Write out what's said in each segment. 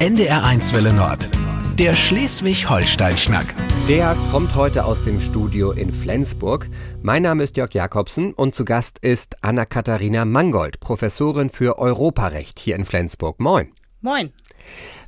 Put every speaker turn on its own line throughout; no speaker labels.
NDR1 Welle Nord. Der Schleswig-Holstein-Schnack.
Der kommt heute aus dem Studio in Flensburg. Mein Name ist Jörg Jakobsen und zu Gast ist Anna-Katharina Mangold, Professorin für Europarecht hier in Flensburg. Moin.
Moin.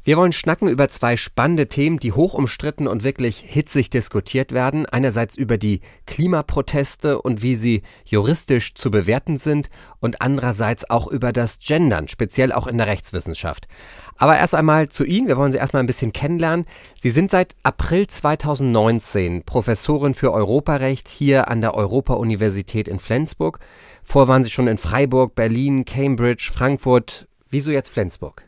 Wir wollen schnacken über zwei spannende Themen, die hoch umstritten und wirklich hitzig diskutiert werden. Einerseits über die Klimaproteste und wie sie juristisch zu bewerten sind und andererseits auch über das Gendern, speziell auch in der Rechtswissenschaft. Aber erst einmal zu Ihnen. Wir wollen Sie erstmal ein bisschen kennenlernen. Sie sind seit April 2019 Professorin für Europarecht hier an der Europa-Universität in Flensburg. Vorher waren Sie schon in Freiburg, Berlin, Cambridge, Frankfurt. Wieso jetzt Flensburg?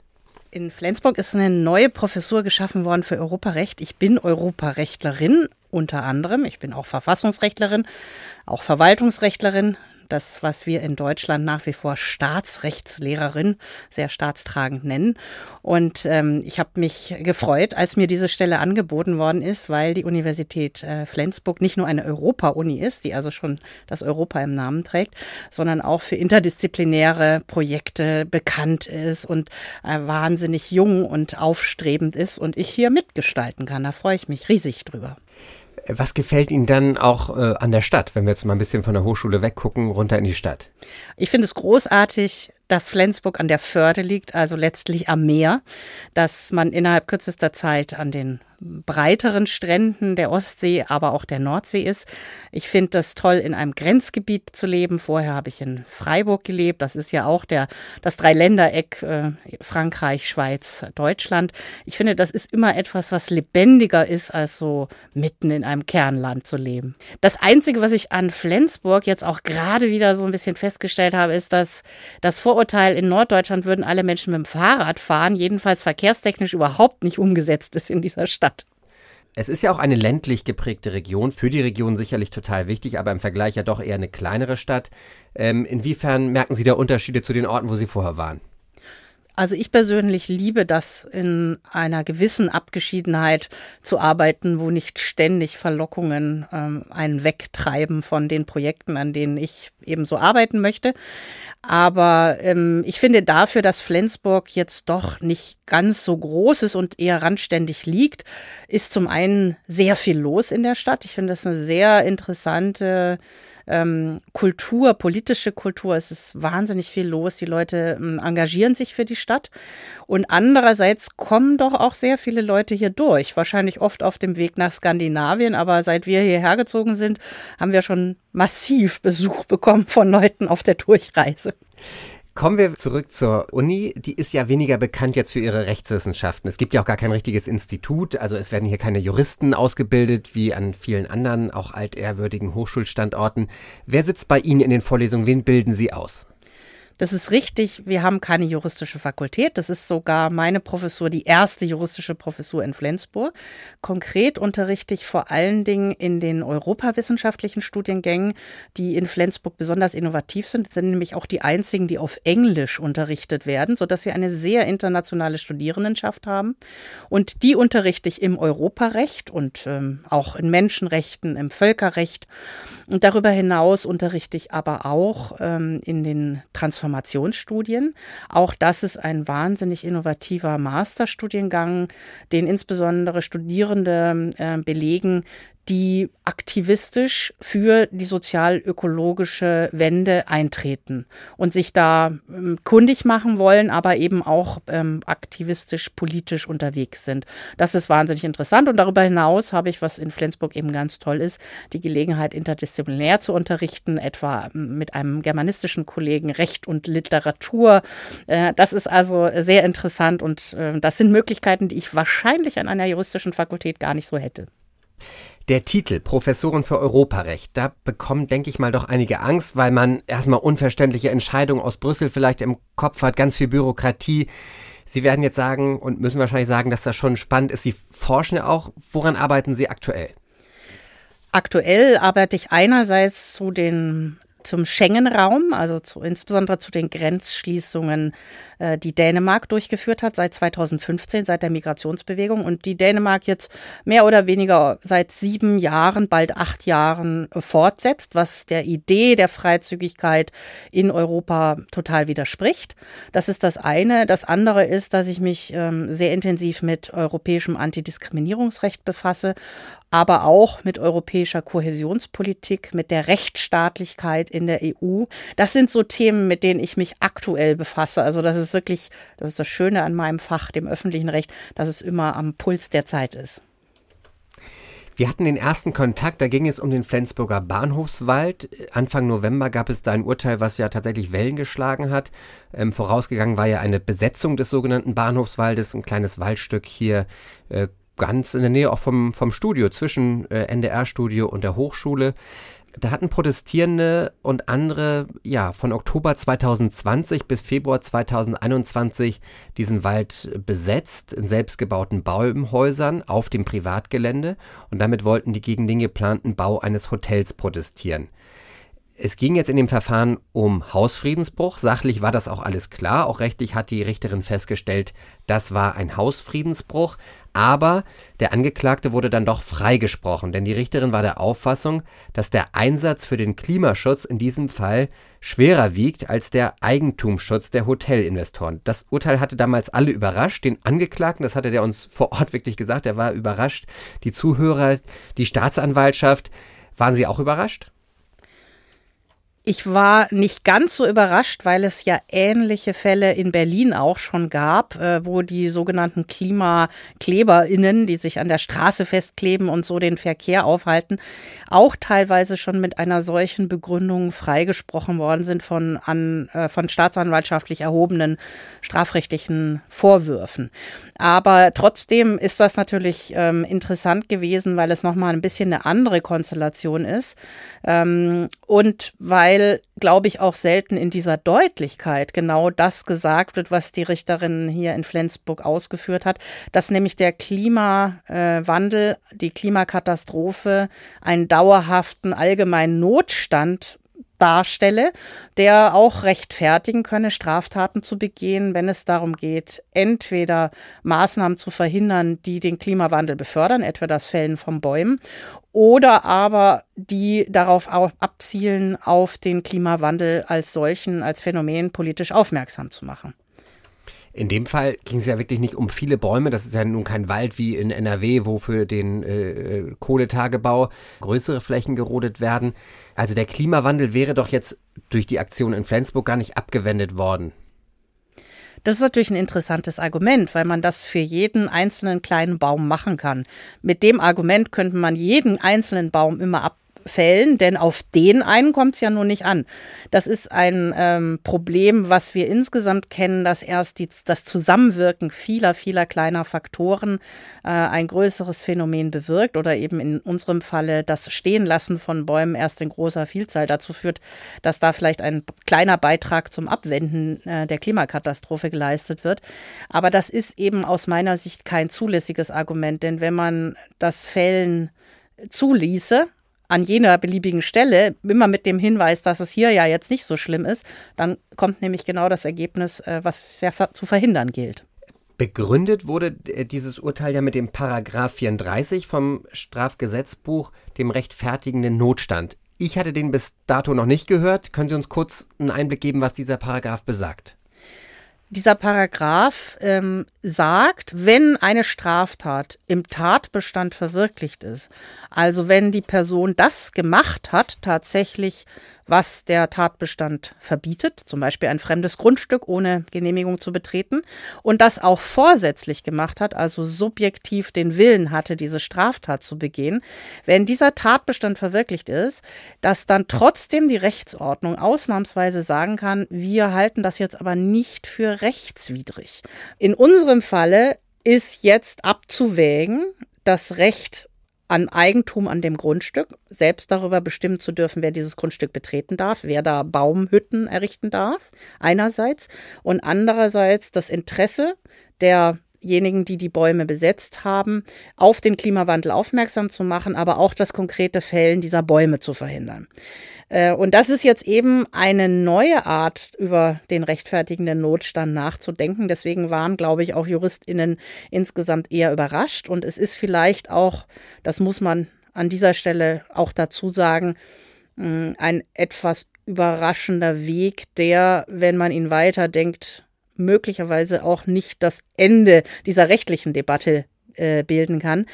In Flensburg ist eine neue Professur geschaffen worden für Europarecht. Ich bin Europarechtlerin unter anderem. Ich bin auch Verfassungsrechtlerin, auch Verwaltungsrechtlerin das, was wir in Deutschland nach wie vor Staatsrechtslehrerin sehr staatstragend nennen. Und ähm, ich habe mich gefreut, als mir diese Stelle angeboten worden ist, weil die Universität äh, Flensburg nicht nur eine Europa-Uni ist, die also schon das Europa im Namen trägt, sondern auch für interdisziplinäre Projekte bekannt ist und äh, wahnsinnig jung und aufstrebend ist und ich hier mitgestalten kann. Da freue ich mich riesig drüber.
Was gefällt Ihnen dann auch äh, an der Stadt, wenn wir jetzt mal ein bisschen von der Hochschule weggucken, runter in die Stadt?
Ich finde es großartig, dass Flensburg an der Förde liegt, also letztlich am Meer, dass man innerhalb kürzester Zeit an den breiteren Stränden der Ostsee, aber auch der Nordsee ist. Ich finde das toll, in einem Grenzgebiet zu leben. Vorher habe ich in Freiburg gelebt. Das ist ja auch der, das Dreiländereck äh, Frankreich, Schweiz, Deutschland. Ich finde, das ist immer etwas, was lebendiger ist, als so mitten in einem Kernland zu leben. Das Einzige, was ich an Flensburg jetzt auch gerade wieder so ein bisschen festgestellt habe, ist, dass das Vorurteil in Norddeutschland würden alle Menschen mit dem Fahrrad fahren, jedenfalls verkehrstechnisch überhaupt nicht umgesetzt ist in dieser Stadt.
Es ist ja auch eine ländlich geprägte Region, für die Region sicherlich total wichtig, aber im Vergleich ja doch eher eine kleinere Stadt. Ähm, inwiefern merken Sie da Unterschiede zu den Orten, wo Sie vorher waren?
Also ich persönlich liebe das, in einer gewissen Abgeschiedenheit zu arbeiten, wo nicht ständig Verlockungen ähm, einen wegtreiben von den Projekten, an denen ich eben so arbeiten möchte. Aber ähm, ich finde dafür, dass Flensburg jetzt doch nicht ganz so groß ist und eher randständig liegt, ist zum einen sehr viel los in der Stadt. Ich finde das eine sehr interessante ähm, Kultur, politische Kultur. Es ist wahnsinnig viel los. Die Leute ähm, engagieren sich für die Stadt. Und andererseits kommen doch auch sehr viele Leute hier durch. Wahrscheinlich oft auf dem Weg nach Skandinavien. Aber seit wir hierher gezogen sind, haben wir schon massiv Besuch bekommen von Leuten auf der Durchreise.
Kommen wir zurück zur Uni. Die ist ja weniger bekannt jetzt für ihre Rechtswissenschaften. Es gibt ja auch gar kein richtiges Institut. Also es werden hier keine Juristen ausgebildet, wie an vielen anderen, auch altehrwürdigen Hochschulstandorten. Wer sitzt bei Ihnen in den Vorlesungen? Wen bilden Sie aus?
Das ist richtig. Wir haben keine juristische Fakultät. Das ist sogar meine Professur, die erste juristische Professur in Flensburg. Konkret unterrichte ich vor allen Dingen in den europawissenschaftlichen Studiengängen, die in Flensburg besonders innovativ sind. Das sind nämlich auch die einzigen, die auf Englisch unterrichtet werden, sodass wir eine sehr internationale Studierendenschaft haben. Und die unterrichte ich im Europarecht und ähm, auch in Menschenrechten, im Völkerrecht. Und darüber hinaus unterrichte ich aber auch ähm, in den Transformationen Transformationsstudien. Auch das ist ein wahnsinnig innovativer Masterstudiengang, den insbesondere Studierende äh, belegen, die aktivistisch für die sozial-ökologische Wende eintreten und sich da ähm, kundig machen wollen, aber eben auch ähm, aktivistisch, politisch unterwegs sind. Das ist wahnsinnig interessant und darüber hinaus habe ich, was in Flensburg eben ganz toll ist, die Gelegenheit, interdisziplinär zu unterrichten, etwa ähm, mit einem germanistischen Kollegen Recht und Literatur. Äh, das ist also sehr interessant und äh, das sind Möglichkeiten, die ich wahrscheinlich an einer juristischen Fakultät gar nicht so hätte.
Der Titel Professoren für Europarecht, da bekommen, denke ich mal, doch einige Angst, weil man erstmal unverständliche Entscheidungen aus Brüssel vielleicht im Kopf hat, ganz viel Bürokratie. Sie werden jetzt sagen und müssen wahrscheinlich sagen, dass das schon spannend ist. Sie forschen ja auch. Woran arbeiten Sie aktuell?
Aktuell arbeite ich einerseits zu den zum Schengen-Raum, also zu, insbesondere zu den Grenzschließungen, äh, die Dänemark durchgeführt hat seit 2015, seit der Migrationsbewegung und die Dänemark jetzt mehr oder weniger seit sieben Jahren, bald acht Jahren äh, fortsetzt, was der Idee der Freizügigkeit in Europa total widerspricht. Das ist das eine. Das andere ist, dass ich mich ähm, sehr intensiv mit europäischem Antidiskriminierungsrecht befasse aber auch mit europäischer Kohäsionspolitik, mit der Rechtsstaatlichkeit in der EU. Das sind so Themen, mit denen ich mich aktuell befasse. Also das ist wirklich, das ist das Schöne an meinem Fach, dem öffentlichen Recht, dass es immer am Puls der Zeit ist.
Wir hatten den ersten Kontakt, da ging es um den Flensburger Bahnhofswald. Anfang November gab es da ein Urteil, was ja tatsächlich Wellen geschlagen hat. Ähm, vorausgegangen war ja eine Besetzung des sogenannten Bahnhofswaldes, ein kleines Waldstück hier äh, ganz in der Nähe auch vom, vom Studio, zwischen äh, NDR-Studio und der Hochschule. Da hatten Protestierende und andere ja von Oktober 2020 bis Februar 2021 diesen Wald besetzt in selbstgebauten Baumhäusern auf dem Privatgelände und damit wollten die gegen den geplanten Bau eines Hotels protestieren. Es ging jetzt in dem Verfahren um Hausfriedensbruch. Sachlich war das auch alles klar. Auch rechtlich hat die Richterin festgestellt, das war ein Hausfriedensbruch. Aber der Angeklagte wurde dann doch freigesprochen, denn die Richterin war der Auffassung, dass der Einsatz für den Klimaschutz in diesem Fall schwerer wiegt als der Eigentumsschutz der Hotelinvestoren. Das Urteil hatte damals alle überrascht, den Angeklagten, das hatte der uns vor Ort wirklich gesagt, er war überrascht, die Zuhörer, die Staatsanwaltschaft, waren sie auch überrascht?
Ich war nicht ganz so überrascht, weil es ja ähnliche Fälle in Berlin auch schon gab, äh, wo die sogenannten KlimakleberInnen, die sich an der Straße festkleben und so den Verkehr aufhalten, auch teilweise schon mit einer solchen Begründung freigesprochen worden sind von, an, äh, von staatsanwaltschaftlich erhobenen strafrechtlichen Vorwürfen. Aber trotzdem ist das natürlich ähm, interessant gewesen, weil es nochmal ein bisschen eine andere Konstellation ist. Ähm, und weil, glaube ich, auch selten in dieser Deutlichkeit genau das gesagt wird, was die Richterin hier in Flensburg ausgeführt hat, dass nämlich der Klimawandel, äh, die Klimakatastrophe einen dauerhaften allgemeinen Notstand darstelle, der auch rechtfertigen könne, Straftaten zu begehen, wenn es darum geht, entweder Maßnahmen zu verhindern, die den Klimawandel befördern, etwa das Fällen von Bäumen, oder aber die darauf abzielen, auf den Klimawandel als solchen, als Phänomen politisch aufmerksam zu machen.
In dem Fall ging es ja wirklich nicht um viele Bäume. Das ist ja nun kein Wald wie in NRW, wo für den äh, äh, Kohletagebau größere Flächen gerodet werden. Also der Klimawandel wäre doch jetzt durch die Aktion in Flensburg gar nicht abgewendet worden.
Das ist natürlich ein interessantes Argument, weil man das für jeden einzelnen kleinen Baum machen kann. Mit dem Argument könnte man jeden einzelnen Baum immer ab Fällen, denn auf den einen kommt es ja nur nicht an. Das ist ein ähm, Problem, was wir insgesamt kennen, dass erst die, das Zusammenwirken vieler, vieler kleiner Faktoren äh, ein größeres Phänomen bewirkt oder eben in unserem Falle das Stehenlassen von Bäumen erst in großer Vielzahl dazu führt, dass da vielleicht ein kleiner Beitrag zum Abwenden äh, der Klimakatastrophe geleistet wird. Aber das ist eben aus meiner Sicht kein zulässiges Argument, denn wenn man das Fällen zuließe, an jener beliebigen Stelle, immer mit dem Hinweis, dass es hier ja jetzt nicht so schlimm ist, dann kommt nämlich genau das Ergebnis, äh, was ja zu verhindern gilt.
Begründet wurde äh, dieses Urteil ja mit dem Paragraph 34 vom Strafgesetzbuch, dem rechtfertigenden Notstand. Ich hatte den bis dato noch nicht gehört. Können Sie uns kurz einen Einblick geben, was dieser Paragraph besagt?
Dieser Paragraph ähm, sagt, wenn eine Straftat im Tatbestand verwirklicht ist, also wenn die Person das gemacht hat, tatsächlich was der Tatbestand verbietet, zum Beispiel ein fremdes Grundstück ohne Genehmigung zu betreten, und das auch vorsätzlich gemacht hat, also subjektiv den Willen hatte, diese Straftat zu begehen, wenn dieser Tatbestand verwirklicht ist, dass dann trotzdem die Rechtsordnung ausnahmsweise sagen kann, wir halten das jetzt aber nicht für rechtswidrig. In unserem Falle ist jetzt abzuwägen, das Recht an Eigentum an dem Grundstück, selbst darüber bestimmen zu dürfen, wer dieses Grundstück betreten darf, wer da Baumhütten errichten darf, einerseits, und andererseits das Interesse der denjenigen, die die Bäume besetzt haben, auf den Klimawandel aufmerksam zu machen, aber auch das konkrete Fällen dieser Bäume zu verhindern. Äh, und das ist jetzt eben eine neue Art, über den rechtfertigenden Notstand nachzudenken. Deswegen waren, glaube ich, auch JuristInnen insgesamt eher überrascht. Und es ist vielleicht auch, das muss man an dieser Stelle auch dazu sagen, ein etwas überraschender Weg, der, wenn man ihn weiterdenkt, möglicherweise auch nicht das Ende dieser rechtlichen Debatte äh, bilden kann.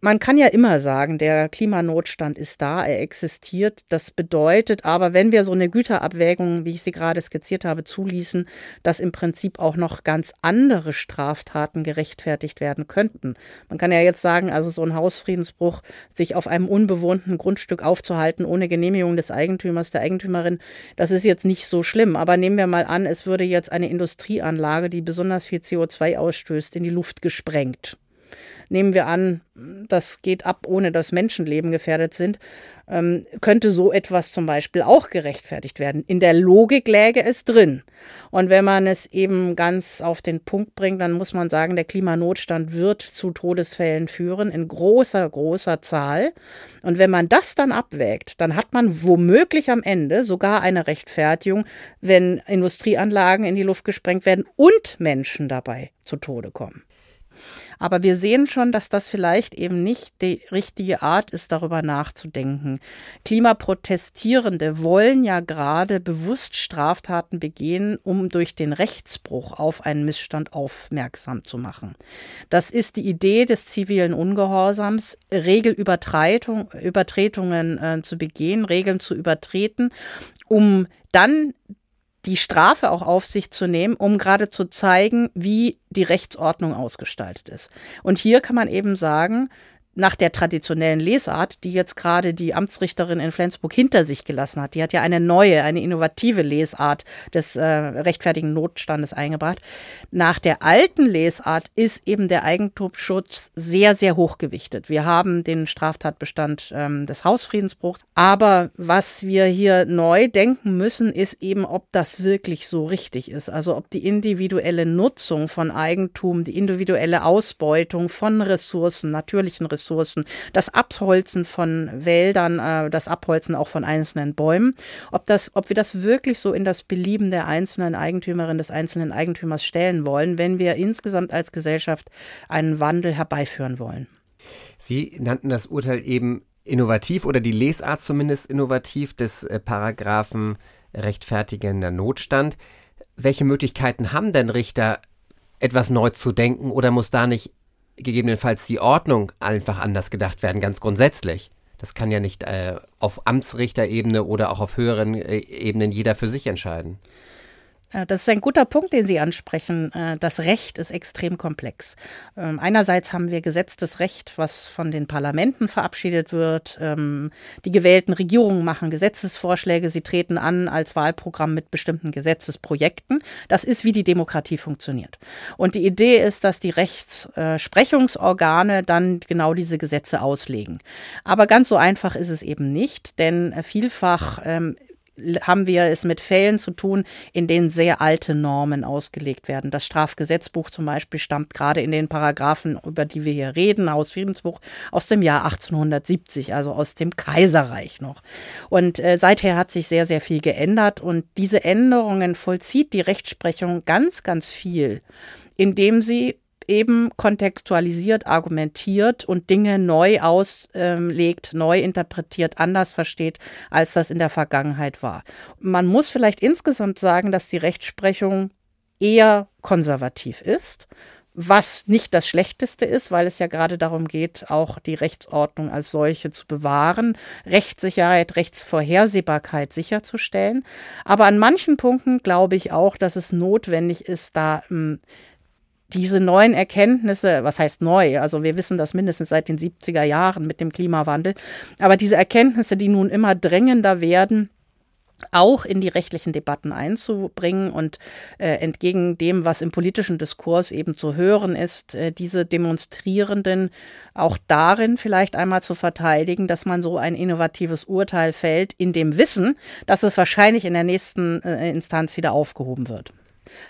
Man kann ja immer sagen, der Klimanotstand ist da, er existiert. Das bedeutet aber, wenn wir so eine Güterabwägung, wie ich sie gerade skizziert habe, zuließen, dass im Prinzip auch noch ganz andere Straftaten gerechtfertigt werden könnten. Man kann ja jetzt sagen, also so ein Hausfriedensbruch, sich auf einem unbewohnten Grundstück aufzuhalten ohne Genehmigung des Eigentümers, der Eigentümerin, das ist jetzt nicht so schlimm. Aber nehmen wir mal an, es würde jetzt eine Industrieanlage, die besonders viel CO2 ausstößt, in die Luft gesprengt nehmen wir an, das geht ab, ohne dass Menschenleben gefährdet sind, ähm, könnte so etwas zum Beispiel auch gerechtfertigt werden. In der Logik läge es drin. Und wenn man es eben ganz auf den Punkt bringt, dann muss man sagen, der Klimanotstand wird zu Todesfällen führen in großer, großer Zahl. Und wenn man das dann abwägt, dann hat man womöglich am Ende sogar eine Rechtfertigung, wenn Industrieanlagen in die Luft gesprengt werden und Menschen dabei zu Tode kommen. Aber wir sehen schon, dass das vielleicht eben nicht die richtige Art ist, darüber nachzudenken. Klimaprotestierende wollen ja gerade bewusst Straftaten begehen, um durch den Rechtsbruch auf einen Missstand aufmerksam zu machen. Das ist die Idee des zivilen Ungehorsams, Regelübertretungen äh, zu begehen, Regeln zu übertreten, um dann die Strafe auch auf sich zu nehmen, um gerade zu zeigen, wie die Rechtsordnung ausgestaltet ist. Und hier kann man eben sagen, nach der traditionellen Lesart, die jetzt gerade die Amtsrichterin in Flensburg hinter sich gelassen hat. Die hat ja eine neue, eine innovative Lesart des äh, rechtfertigen Notstandes eingebracht. Nach der alten Lesart ist eben der Eigentumsschutz sehr, sehr hochgewichtet. Wir haben den Straftatbestand ähm, des Hausfriedensbruchs. Aber was wir hier neu denken müssen, ist eben, ob das wirklich so richtig ist. Also ob die individuelle Nutzung von Eigentum, die individuelle Ausbeutung von Ressourcen, natürlichen Ressourcen, Ressourcen, das Abholzen von Wäldern, äh, das Abholzen auch von einzelnen Bäumen, ob, das, ob wir das wirklich so in das Belieben der einzelnen Eigentümerin, des einzelnen Eigentümers stellen wollen, wenn wir insgesamt als Gesellschaft einen Wandel herbeiführen wollen.
Sie nannten das Urteil eben innovativ oder die Lesart zumindest innovativ des äh, Paragraphen rechtfertigender Notstand. Welche Möglichkeiten haben denn Richter, etwas neu zu denken oder muss da nicht gegebenenfalls die Ordnung einfach anders gedacht werden, ganz grundsätzlich. Das kann ja nicht äh, auf Amtsrichterebene oder auch auf höheren äh, Ebenen jeder für sich entscheiden.
Äh, das ist ein guter Punkt, den Sie ansprechen. Äh, das Recht ist extrem komplex. Ähm, einerseits haben wir gesetztes Recht, was von den Parlamenten verabschiedet wird. Ähm, die gewählten Regierungen machen Gesetzesvorschläge. Sie treten an als Wahlprogramm mit bestimmten Gesetzesprojekten. Das ist, wie die Demokratie funktioniert. Und die Idee ist, dass die Rechtsprechungsorgane dann genau diese Gesetze auslegen. Aber ganz so einfach ist es eben nicht, denn vielfach ähm, haben wir es mit Fällen zu tun, in denen sehr alte Normen ausgelegt werden. Das Strafgesetzbuch zum Beispiel stammt gerade in den Paragraphen, über die wir hier reden, Hausfriedensbuch, aus dem Jahr 1870, also aus dem Kaiserreich noch. Und äh, seither hat sich sehr, sehr viel geändert und diese Änderungen vollzieht die Rechtsprechung ganz, ganz viel, indem sie eben kontextualisiert, argumentiert und Dinge neu auslegt, neu interpretiert, anders versteht, als das in der Vergangenheit war. Man muss vielleicht insgesamt sagen, dass die Rechtsprechung eher konservativ ist was nicht das Schlechteste ist, weil es ja gerade darum geht, auch die Rechtsordnung als solche zu bewahren, Rechtssicherheit, Rechtsvorhersehbarkeit sicherzustellen. Aber an manchen Punkten glaube ich auch, dass es notwendig ist, da ähm, diese neuen Erkenntnisse, was heißt neu? Also wir wissen das mindestens seit den 70er Jahren mit dem Klimawandel. Aber diese Erkenntnisse, die nun immer drängender werden, auch in die rechtlichen Debatten einzubringen und äh, entgegen dem, was im politischen Diskurs eben zu hören ist, äh, diese Demonstrierenden auch darin vielleicht einmal zu verteidigen, dass man so ein innovatives Urteil fällt, in dem Wissen, dass es wahrscheinlich in der nächsten äh, Instanz wieder aufgehoben wird.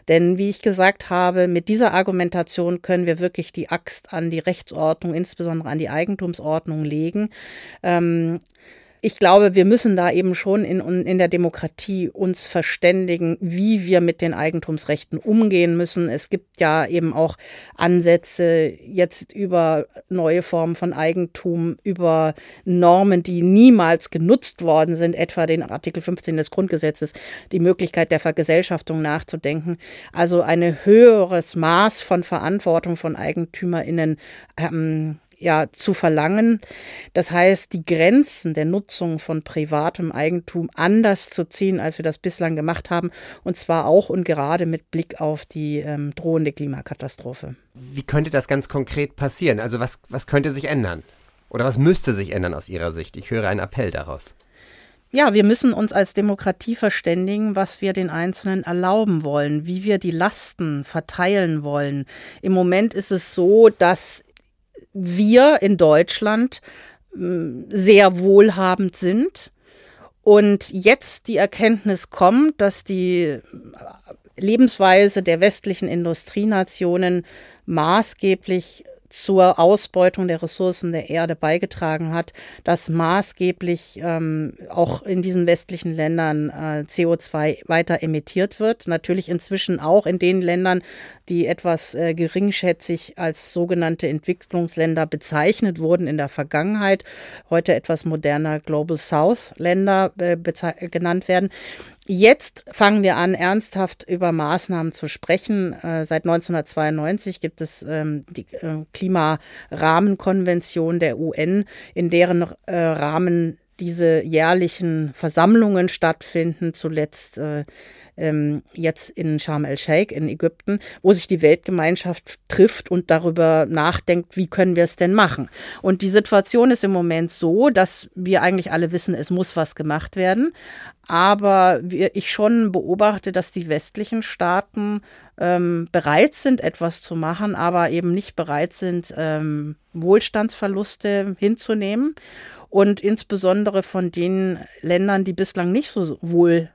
Denn wie ich gesagt habe, mit dieser Argumentation können wir wirklich die Axt an die Rechtsordnung, insbesondere an die Eigentumsordnung legen. Ähm, ich glaube, wir müssen da eben schon in, in der Demokratie uns verständigen, wie wir mit den Eigentumsrechten umgehen müssen. Es gibt ja eben auch Ansätze jetzt über neue Formen von Eigentum, über Normen, die niemals genutzt worden sind, etwa den Artikel 15 des Grundgesetzes, die Möglichkeit der Vergesellschaftung nachzudenken. Also ein höheres Maß von Verantwortung von EigentümerInnen ähm, ja zu verlangen. Das heißt, die Grenzen der Nutzung von privatem Eigentum anders zu ziehen, als wir das bislang gemacht haben, und zwar auch und gerade mit Blick auf die ähm, drohende Klimakatastrophe.
Wie könnte das ganz konkret passieren? Also was, was könnte sich ändern? Oder was müsste sich ändern aus Ihrer Sicht? Ich höre einen Appell daraus.
Ja, wir müssen uns als Demokratie verständigen, was wir den Einzelnen erlauben wollen, wie wir die Lasten verteilen wollen. Im Moment ist es so, dass wir in Deutschland hm, sehr wohlhabend sind. Und jetzt die Erkenntnis kommt, dass die Lebensweise der westlichen Industrienationen maßgeblich zur Ausbeutung der Ressourcen der Erde beigetragen hat, dass maßgeblich ähm, auch in diesen westlichen Ländern äh, CO2 weiter emittiert wird. Natürlich inzwischen auch in den Ländern, die etwas äh, geringschätzig als sogenannte Entwicklungsländer bezeichnet wurden in der Vergangenheit, heute etwas moderner Global South Länder äh, genannt werden. Jetzt fangen wir an, ernsthaft über Maßnahmen zu sprechen. Äh, seit 1992 gibt es ähm, die äh, Klimarahmenkonvention der UN, in deren äh, Rahmen diese jährlichen Versammlungen stattfinden, zuletzt äh, ähm, jetzt in Sharm el-Sheikh in Ägypten, wo sich die Weltgemeinschaft trifft und darüber nachdenkt, wie können wir es denn machen. Und die Situation ist im Moment so, dass wir eigentlich alle wissen, es muss was gemacht werden. Aber wir, ich schon beobachte, dass die westlichen Staaten ähm, bereit sind, etwas zu machen, aber eben nicht bereit sind, ähm, Wohlstandsverluste hinzunehmen. Und insbesondere von den Ländern, die bislang nicht so wohl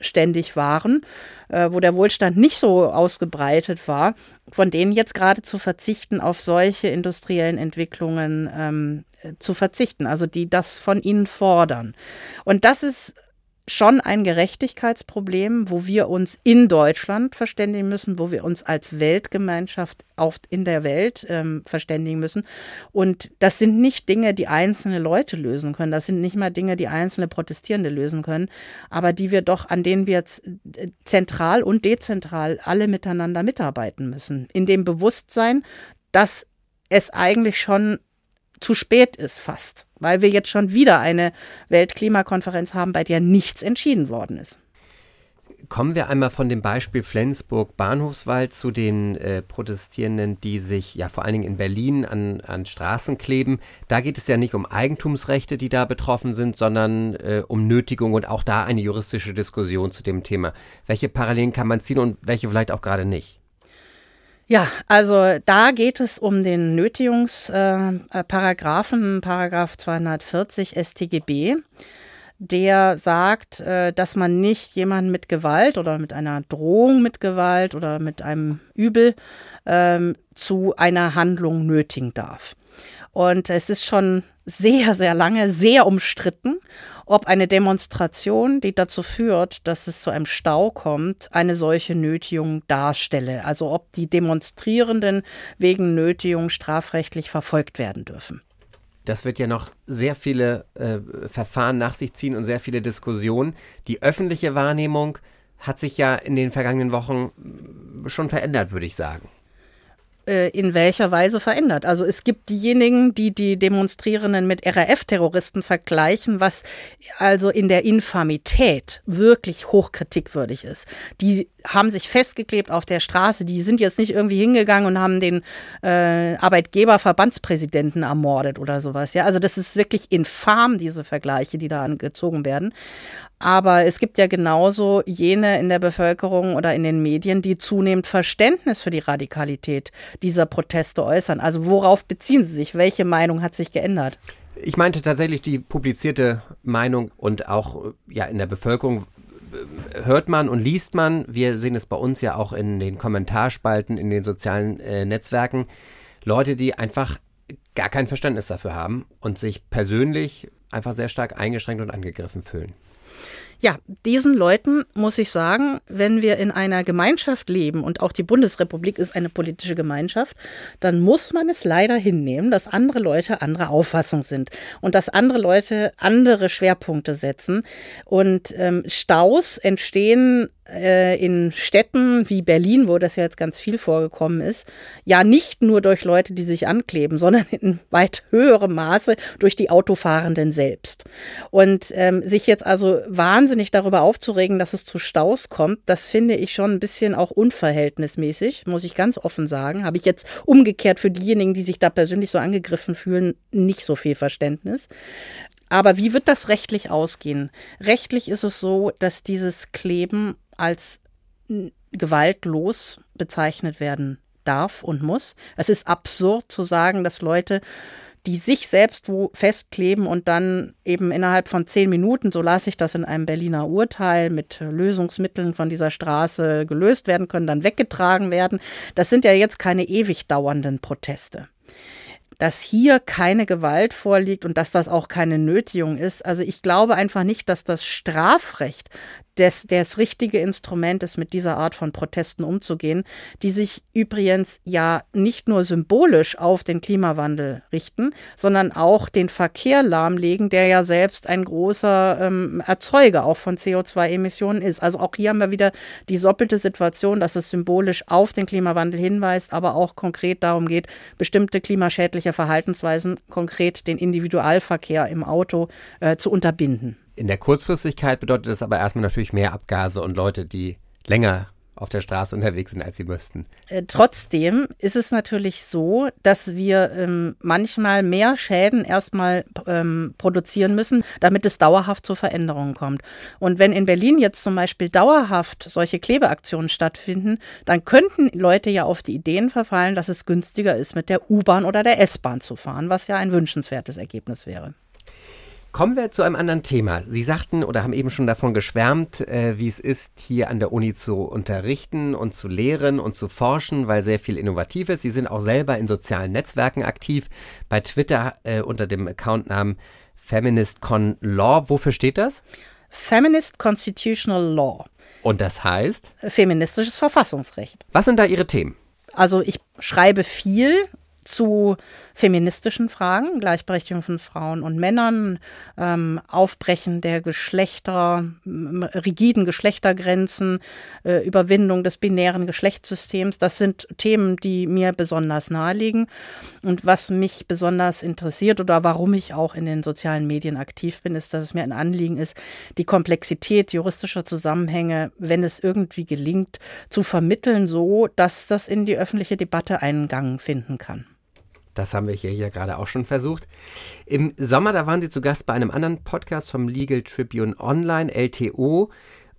ständig waren, äh, wo der Wohlstand nicht so ausgebreitet war, von denen jetzt gerade zu verzichten, auf solche industriellen Entwicklungen ähm, zu verzichten, also die das von ihnen fordern. Und das ist schon ein Gerechtigkeitsproblem, wo wir uns in Deutschland verständigen müssen, wo wir uns als Weltgemeinschaft auf, in der Welt ähm, verständigen müssen. Und das sind nicht Dinge, die einzelne Leute lösen können. Das sind nicht mal Dinge, die einzelne Protestierende lösen können, aber die wir doch, an denen wir äh, zentral und dezentral alle miteinander mitarbeiten müssen. In dem Bewusstsein, dass es eigentlich schon zu spät ist fast, weil wir jetzt schon wieder eine Weltklimakonferenz haben, bei der nichts entschieden worden ist.
Kommen wir einmal von dem Beispiel Flensburg Bahnhofswald zu den äh, Protestierenden, die sich ja vor allen Dingen in Berlin an, an Straßen kleben. Da geht es ja nicht um Eigentumsrechte, die da betroffen sind, sondern äh, um Nötigung und auch da eine juristische Diskussion zu dem Thema. Welche Parallelen kann man ziehen und welche vielleicht auch gerade nicht?
Ja, also da geht es um den Nötigungsparagraphen, äh, Paragraph 240 StGB, der sagt, äh, dass man nicht jemanden mit Gewalt oder mit einer Drohung mit Gewalt oder mit einem Übel ähm, zu einer Handlung nötigen darf. Und es ist schon sehr, sehr lange sehr umstritten, ob eine Demonstration, die dazu führt, dass es zu einem Stau kommt, eine solche Nötigung darstelle. Also ob die Demonstrierenden wegen Nötigung strafrechtlich verfolgt werden dürfen.
Das wird ja noch sehr viele äh, Verfahren nach sich ziehen und sehr viele Diskussionen. Die öffentliche Wahrnehmung hat sich ja in den vergangenen Wochen schon verändert, würde ich sagen.
Äh, in welcher Weise verändert. Also es gibt diejenigen, die die Demonstrierenden mit RAF-Terroristen vergleichen, was also in der Infamität wirklich hochkritikwürdig ist. Die haben sich festgeklebt auf der Straße, die sind jetzt nicht irgendwie hingegangen und haben den äh, Arbeitgeberverbandspräsidenten ermordet oder sowas. Ja, also das ist wirklich infam, diese Vergleiche, die da angezogen werden. Aber es gibt ja genauso jene in der Bevölkerung oder in den Medien, die zunehmend Verständnis für die Radikalität dieser Proteste äußern. Also worauf beziehen sie sich? Welche Meinung hat sich geändert?
Ich meinte tatsächlich die publizierte Meinung und auch ja in der Bevölkerung hört man und liest man, wir sehen es bei uns ja auch in den Kommentarspalten, in den sozialen äh, Netzwerken, Leute, die einfach gar kein Verständnis dafür haben und sich persönlich einfach sehr stark eingeschränkt und angegriffen fühlen.
Ja, diesen Leuten muss ich sagen, wenn wir in einer Gemeinschaft leben und auch die Bundesrepublik ist eine politische Gemeinschaft, dann muss man es leider hinnehmen, dass andere Leute anderer Auffassung sind und dass andere Leute andere Schwerpunkte setzen. Und ähm, Staus entstehen äh, in Städten wie Berlin, wo das ja jetzt ganz viel vorgekommen ist, ja nicht nur durch Leute, die sich ankleben, sondern in weit höherem Maße durch die Autofahrenden selbst. Und ähm, sich jetzt also wahnsinnig darüber aufzuregen, dass es zu Staus kommt, das finde ich schon ein bisschen auch unverhältnismäßig, muss ich ganz offen sagen. Habe ich jetzt umgekehrt für diejenigen, die sich da persönlich so angegriffen fühlen, nicht so viel Verständnis. Aber wie wird das rechtlich ausgehen? Rechtlich ist es so, dass dieses Kleben als gewaltlos bezeichnet werden darf und muss. Es ist absurd zu sagen, dass Leute, die sich selbst wo festkleben und dann eben innerhalb von zehn Minuten, so las ich das in einem Berliner Urteil, mit Lösungsmitteln von dieser Straße gelöst werden können, dann weggetragen werden. Das sind ja jetzt keine ewig dauernden Proteste dass hier keine Gewalt vorliegt und dass das auch keine Nötigung ist. Also ich glaube einfach nicht, dass das Strafrecht das, das richtige Instrument ist, mit dieser Art von Protesten umzugehen, die sich übrigens ja nicht nur symbolisch auf den Klimawandel richten, sondern auch den Verkehr lahmlegen, der ja selbst ein großer ähm, Erzeuger auch von CO2-Emissionen ist. Also auch hier haben wir wieder die doppelte Situation, dass es symbolisch auf den Klimawandel hinweist, aber auch konkret darum geht, bestimmte klimaschädliche Verhaltensweisen, konkret den Individualverkehr im Auto äh, zu unterbinden.
In der Kurzfristigkeit bedeutet das aber erstmal natürlich mehr Abgase und Leute, die länger auf der Straße unterwegs sind, als sie müssten.
Äh, trotzdem ist es natürlich so, dass wir ähm, manchmal mehr Schäden erstmal ähm, produzieren müssen, damit es dauerhaft zu Veränderungen kommt. Und wenn in Berlin jetzt zum Beispiel dauerhaft solche Klebeaktionen stattfinden, dann könnten Leute ja auf die Ideen verfallen, dass es günstiger ist, mit der U-Bahn oder der S-Bahn zu fahren, was ja ein wünschenswertes Ergebnis wäre.
Kommen wir zu einem anderen Thema. Sie sagten oder haben eben schon davon geschwärmt, äh, wie es ist, hier an der Uni zu unterrichten und zu lehren und zu forschen, weil sehr viel innovativ ist. Sie sind auch selber in sozialen Netzwerken aktiv, bei Twitter äh, unter dem Accountnamen Feminist Con Law. Wofür steht das?
Feminist Constitutional Law.
Und das heißt?
Feministisches Verfassungsrecht.
Was sind da Ihre Themen?
Also ich schreibe viel zu feministischen Fragen, Gleichberechtigung von Frauen und Männern, ähm, Aufbrechen der Geschlechter, rigiden Geschlechtergrenzen, äh, Überwindung des binären Geschlechtssystems. Das sind Themen, die mir besonders naheliegen. Und was mich besonders interessiert oder warum ich auch in den sozialen Medien aktiv bin, ist, dass es mir ein Anliegen ist, die Komplexität juristischer Zusammenhänge, wenn es irgendwie gelingt, zu vermitteln, so dass das in die öffentliche Debatte Eingang finden kann.
Das haben wir hier ja gerade auch schon versucht. Im Sommer, da waren Sie zu Gast bei einem anderen Podcast vom Legal Tribune Online, LTO.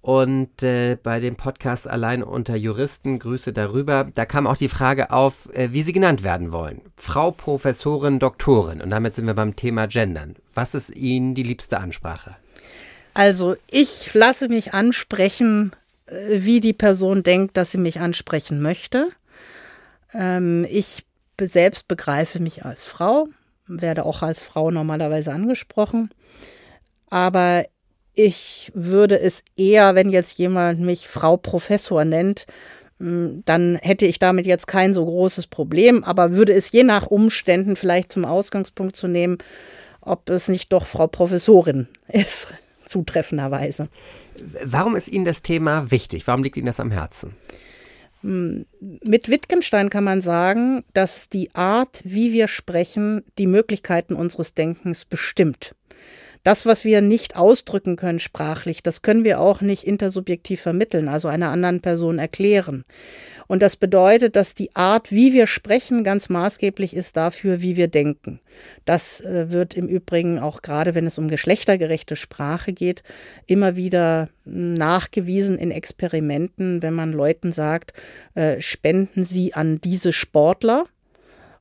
Und äh, bei dem Podcast Allein unter Juristen, Grüße darüber, da kam auch die Frage auf, äh, wie Sie genannt werden wollen. Frau Professorin, Doktorin. Und damit sind wir beim Thema Gendern. Was ist Ihnen die liebste Ansprache?
Also, ich lasse mich ansprechen, äh, wie die Person denkt, dass sie mich ansprechen möchte. Ähm, ich selbst begreife mich als Frau, werde auch als Frau normalerweise angesprochen. Aber ich würde es eher, wenn jetzt jemand mich Frau Professor nennt, hm, dann hätte ich damit jetzt kein so großes Problem, aber würde es je nach Umständen vielleicht zum Ausgangspunkt zu nehmen, ob es nicht doch Frau Professorin ist, zutreffenderweise.
Warum ist Ihnen das Thema wichtig? Warum liegt Ihnen das am Herzen?
Mit Wittgenstein kann man sagen, dass die Art, wie wir sprechen, die Möglichkeiten unseres Denkens bestimmt. Das, was wir nicht ausdrücken können sprachlich, das können wir auch nicht intersubjektiv vermitteln, also einer anderen Person erklären. Und das bedeutet, dass die Art, wie wir sprechen, ganz maßgeblich ist dafür, wie wir denken. Das äh, wird im Übrigen auch gerade, wenn es um geschlechtergerechte Sprache geht, immer wieder nachgewiesen in Experimenten, wenn man Leuten sagt, äh, spenden Sie an diese Sportler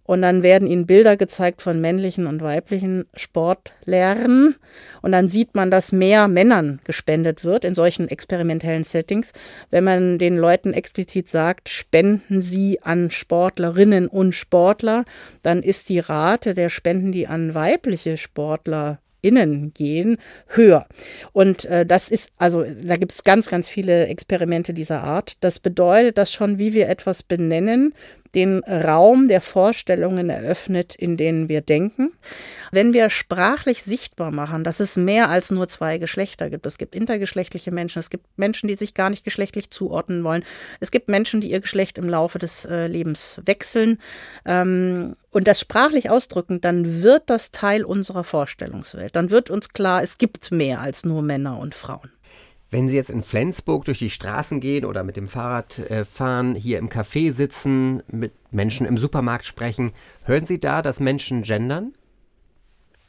und dann werden ihnen Bilder gezeigt von männlichen und weiblichen Sportlern. Und dann sieht man, dass mehr Männern gespendet wird in solchen experimentellen Settings. Wenn man den Leuten explizit sagt, spenden sie an Sportlerinnen und Sportler, dann ist die Rate der Spenden, die an weibliche Sportler innen gehen, höher. Und äh, das ist, also da gibt es ganz, ganz viele Experimente dieser Art. Das bedeutet, dass schon, wie wir etwas benennen, den Raum der Vorstellungen eröffnet, in denen wir denken. Wenn wir sprachlich sichtbar machen, dass es mehr als nur zwei Geschlechter gibt. Es gibt intergeschlechtliche Menschen, es gibt Menschen, die sich gar nicht geschlechtlich zuordnen wollen. Es gibt Menschen, die ihr Geschlecht im Laufe des äh, Lebens wechseln. Ähm, und das sprachlich ausdrücken, dann wird das Teil unserer Vorstellungswelt. Dann wird uns klar, es gibt mehr als nur Männer und Frauen.
Wenn Sie jetzt in Flensburg durch die Straßen gehen oder mit dem Fahrrad äh, fahren, hier im Café sitzen, mit Menschen im Supermarkt sprechen, hören Sie da, dass Menschen gendern?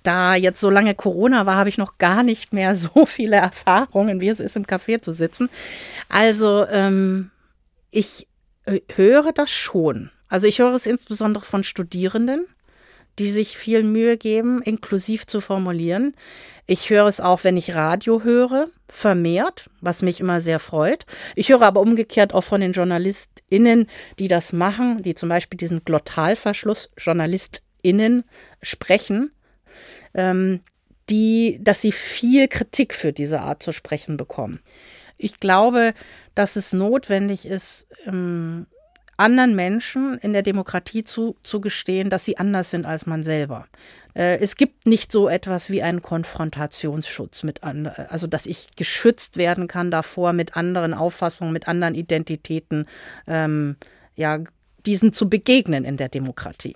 Da jetzt so lange Corona war, habe ich noch gar nicht mehr so viele Erfahrungen, wie es ist, im Café zu sitzen. Also ähm, ich äh, höre das schon. Also ich höre es insbesondere von Studierenden, die sich viel Mühe geben, inklusiv zu formulieren. Ich höre es auch, wenn ich Radio höre, vermehrt, was mich immer sehr freut. Ich höre aber umgekehrt auch von den JournalistInnen, die das machen, die zum Beispiel diesen Glottalverschluss JournalistInnen sprechen, ähm, die, dass sie viel Kritik für diese Art zu sprechen bekommen. Ich glaube, dass es notwendig ist, ähm, anderen Menschen in der Demokratie zu, zu gestehen, dass sie anders sind als man selber. Äh, es gibt nicht so etwas wie einen Konfrontationsschutz mit anderen, also dass ich geschützt werden kann davor, mit anderen Auffassungen, mit anderen Identitäten, ähm, ja, diesen zu begegnen in der Demokratie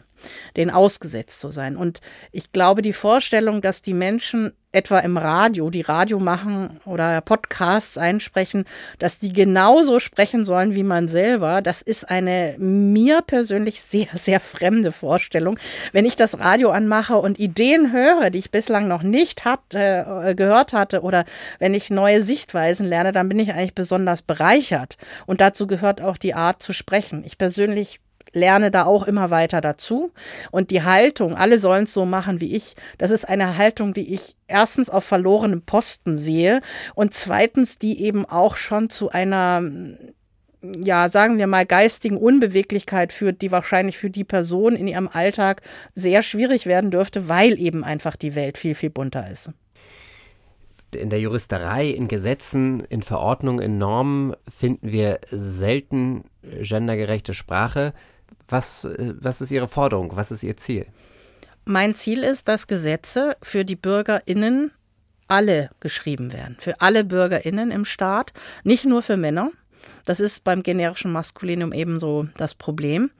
den ausgesetzt zu sein. Und ich glaube, die Vorstellung, dass die Menschen etwa im Radio, die Radio machen oder Podcasts einsprechen, dass die genauso sprechen sollen wie man selber, das ist eine mir persönlich sehr, sehr fremde Vorstellung. Wenn ich das Radio anmache und Ideen höre, die ich bislang noch nicht hatte, äh, gehört hatte oder wenn ich neue Sichtweisen lerne, dann bin ich eigentlich besonders bereichert. Und dazu gehört auch die Art zu sprechen. Ich persönlich lerne da auch immer weiter dazu. Und die Haltung, alle sollen es so machen wie ich, das ist eine Haltung, die ich erstens auf verlorenem Posten sehe und zweitens, die eben auch schon zu einer ja, sagen wir mal, geistigen Unbeweglichkeit führt, die wahrscheinlich für die Person in ihrem Alltag sehr schwierig werden dürfte, weil eben einfach die Welt viel, viel bunter ist.
In der Juristerei, in Gesetzen, in Verordnungen, in Normen finden wir selten gendergerechte Sprache. Was, äh, was ist Ihre Forderung? Was ist Ihr Ziel?
Mein Ziel ist, dass Gesetze für die BürgerInnen alle geschrieben werden. Für alle BürgerInnen im Staat, nicht nur für Männer. Das ist beim generischen Maskulinum ebenso das Problem.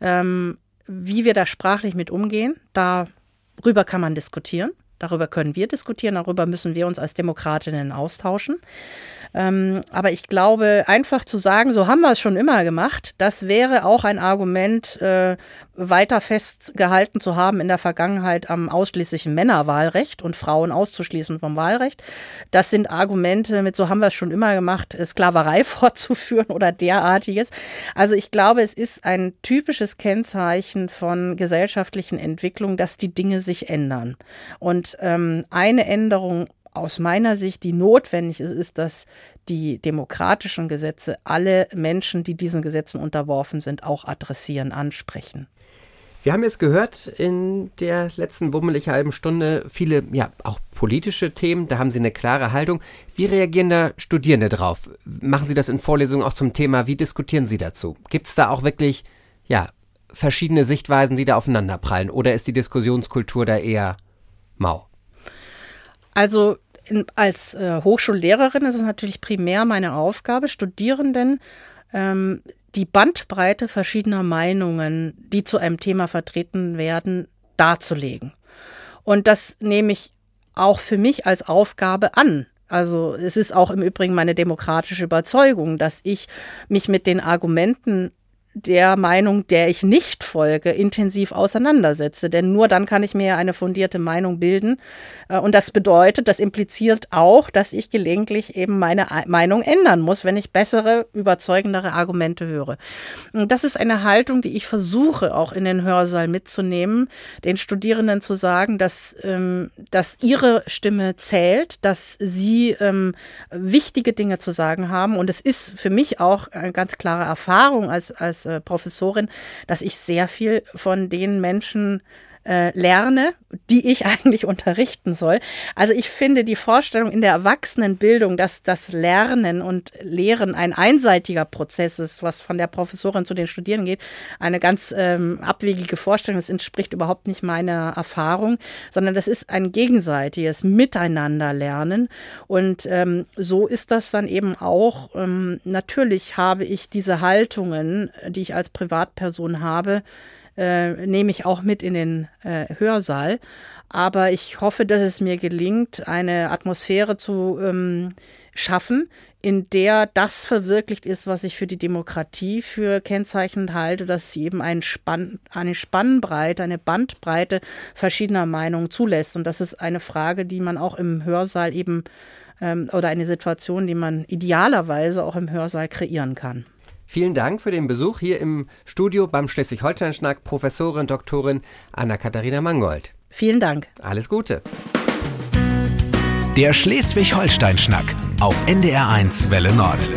Ähm, wie wir da sprachlich mit umgehen, darüber kann man diskutieren. Darüber können wir diskutieren, darüber müssen wir uns als Demokratinnen austauschen. Ähm, aber ich glaube, einfach zu sagen, so haben wir es schon immer gemacht, das wäre auch ein Argument, äh, weiter festgehalten zu haben in der Vergangenheit am ausschließlichen Männerwahlrecht und Frauen auszuschließen vom Wahlrecht. Das sind Argumente mit, so haben wir es schon immer gemacht, Sklaverei fortzuführen oder derartiges. Also ich glaube, es ist ein typisches Kennzeichen von gesellschaftlichen Entwicklungen, dass die Dinge sich ändern. Und ähm, eine Änderung aus meiner Sicht, die notwendig ist, ist, dass die demokratischen Gesetze alle Menschen, die diesen Gesetzen unterworfen sind, auch adressieren, ansprechen.
Wir haben jetzt gehört in der letzten bummelig halben Stunde viele, ja, auch politische Themen. Da haben Sie eine klare Haltung. Wie reagieren da Studierende drauf? Machen Sie das in Vorlesungen auch zum Thema? Wie diskutieren Sie dazu? Gibt es da auch wirklich, ja, verschiedene Sichtweisen, die da aufeinanderprallen? Oder ist die Diskussionskultur da eher mau?
Also in, als äh, Hochschullehrerin ist es natürlich primär meine Aufgabe, Studierenden ähm, die Bandbreite verschiedener Meinungen, die zu einem Thema vertreten werden, darzulegen. Und das nehme ich auch für mich als Aufgabe an. Also es ist auch im Übrigen meine demokratische Überzeugung, dass ich mich mit den Argumenten der Meinung, der ich nicht folge, intensiv auseinandersetze. Denn nur dann kann ich mir eine fundierte Meinung bilden. Äh, und das bedeutet, das impliziert auch, dass ich gelegentlich eben meine Meinung ändern muss, wenn ich bessere, überzeugendere Argumente höre. Und das ist eine Haltung, die ich versuche auch in den Hörsaal mitzunehmen, den Studierenden zu sagen, dass, ähm, dass ihre Stimme zählt, dass sie ähm, wichtige Dinge zu sagen haben. Und es ist für mich auch eine ganz klare Erfahrung als, als äh, Professorin, dass ich sehr viel von den Menschen äh, lerne, die ich eigentlich unterrichten soll. Also ich finde die Vorstellung in der Erwachsenenbildung, dass das Lernen und Lehren ein einseitiger Prozess ist, was von der Professorin zu den Studierenden geht, eine ganz ähm, abwegige Vorstellung. Das entspricht überhaupt nicht meiner Erfahrung, sondern das ist ein gegenseitiges Miteinanderlernen. Und ähm, so ist das dann eben auch. Ähm, natürlich habe ich diese Haltungen, die ich als Privatperson habe, äh, nehme ich auch mit in den äh, Hörsaal. Aber ich hoffe, dass es mir gelingt, eine Atmosphäre zu ähm, schaffen, in der das verwirklicht ist, was ich für die Demokratie für kennzeichnend halte, dass sie eben ein Spann, eine Spannbreite, eine Bandbreite verschiedener Meinungen zulässt. Und das ist eine Frage, die man auch im Hörsaal eben ähm, oder eine Situation, die man idealerweise auch im Hörsaal kreieren kann.
Vielen Dank für den Besuch hier im Studio beim Schleswig-Holstein-Schnack, Professorin, Doktorin Anna-Katharina Mangold.
Vielen Dank.
Alles Gute.
Der Schleswig-Holstein-Schnack auf NDR1 Welle Nord.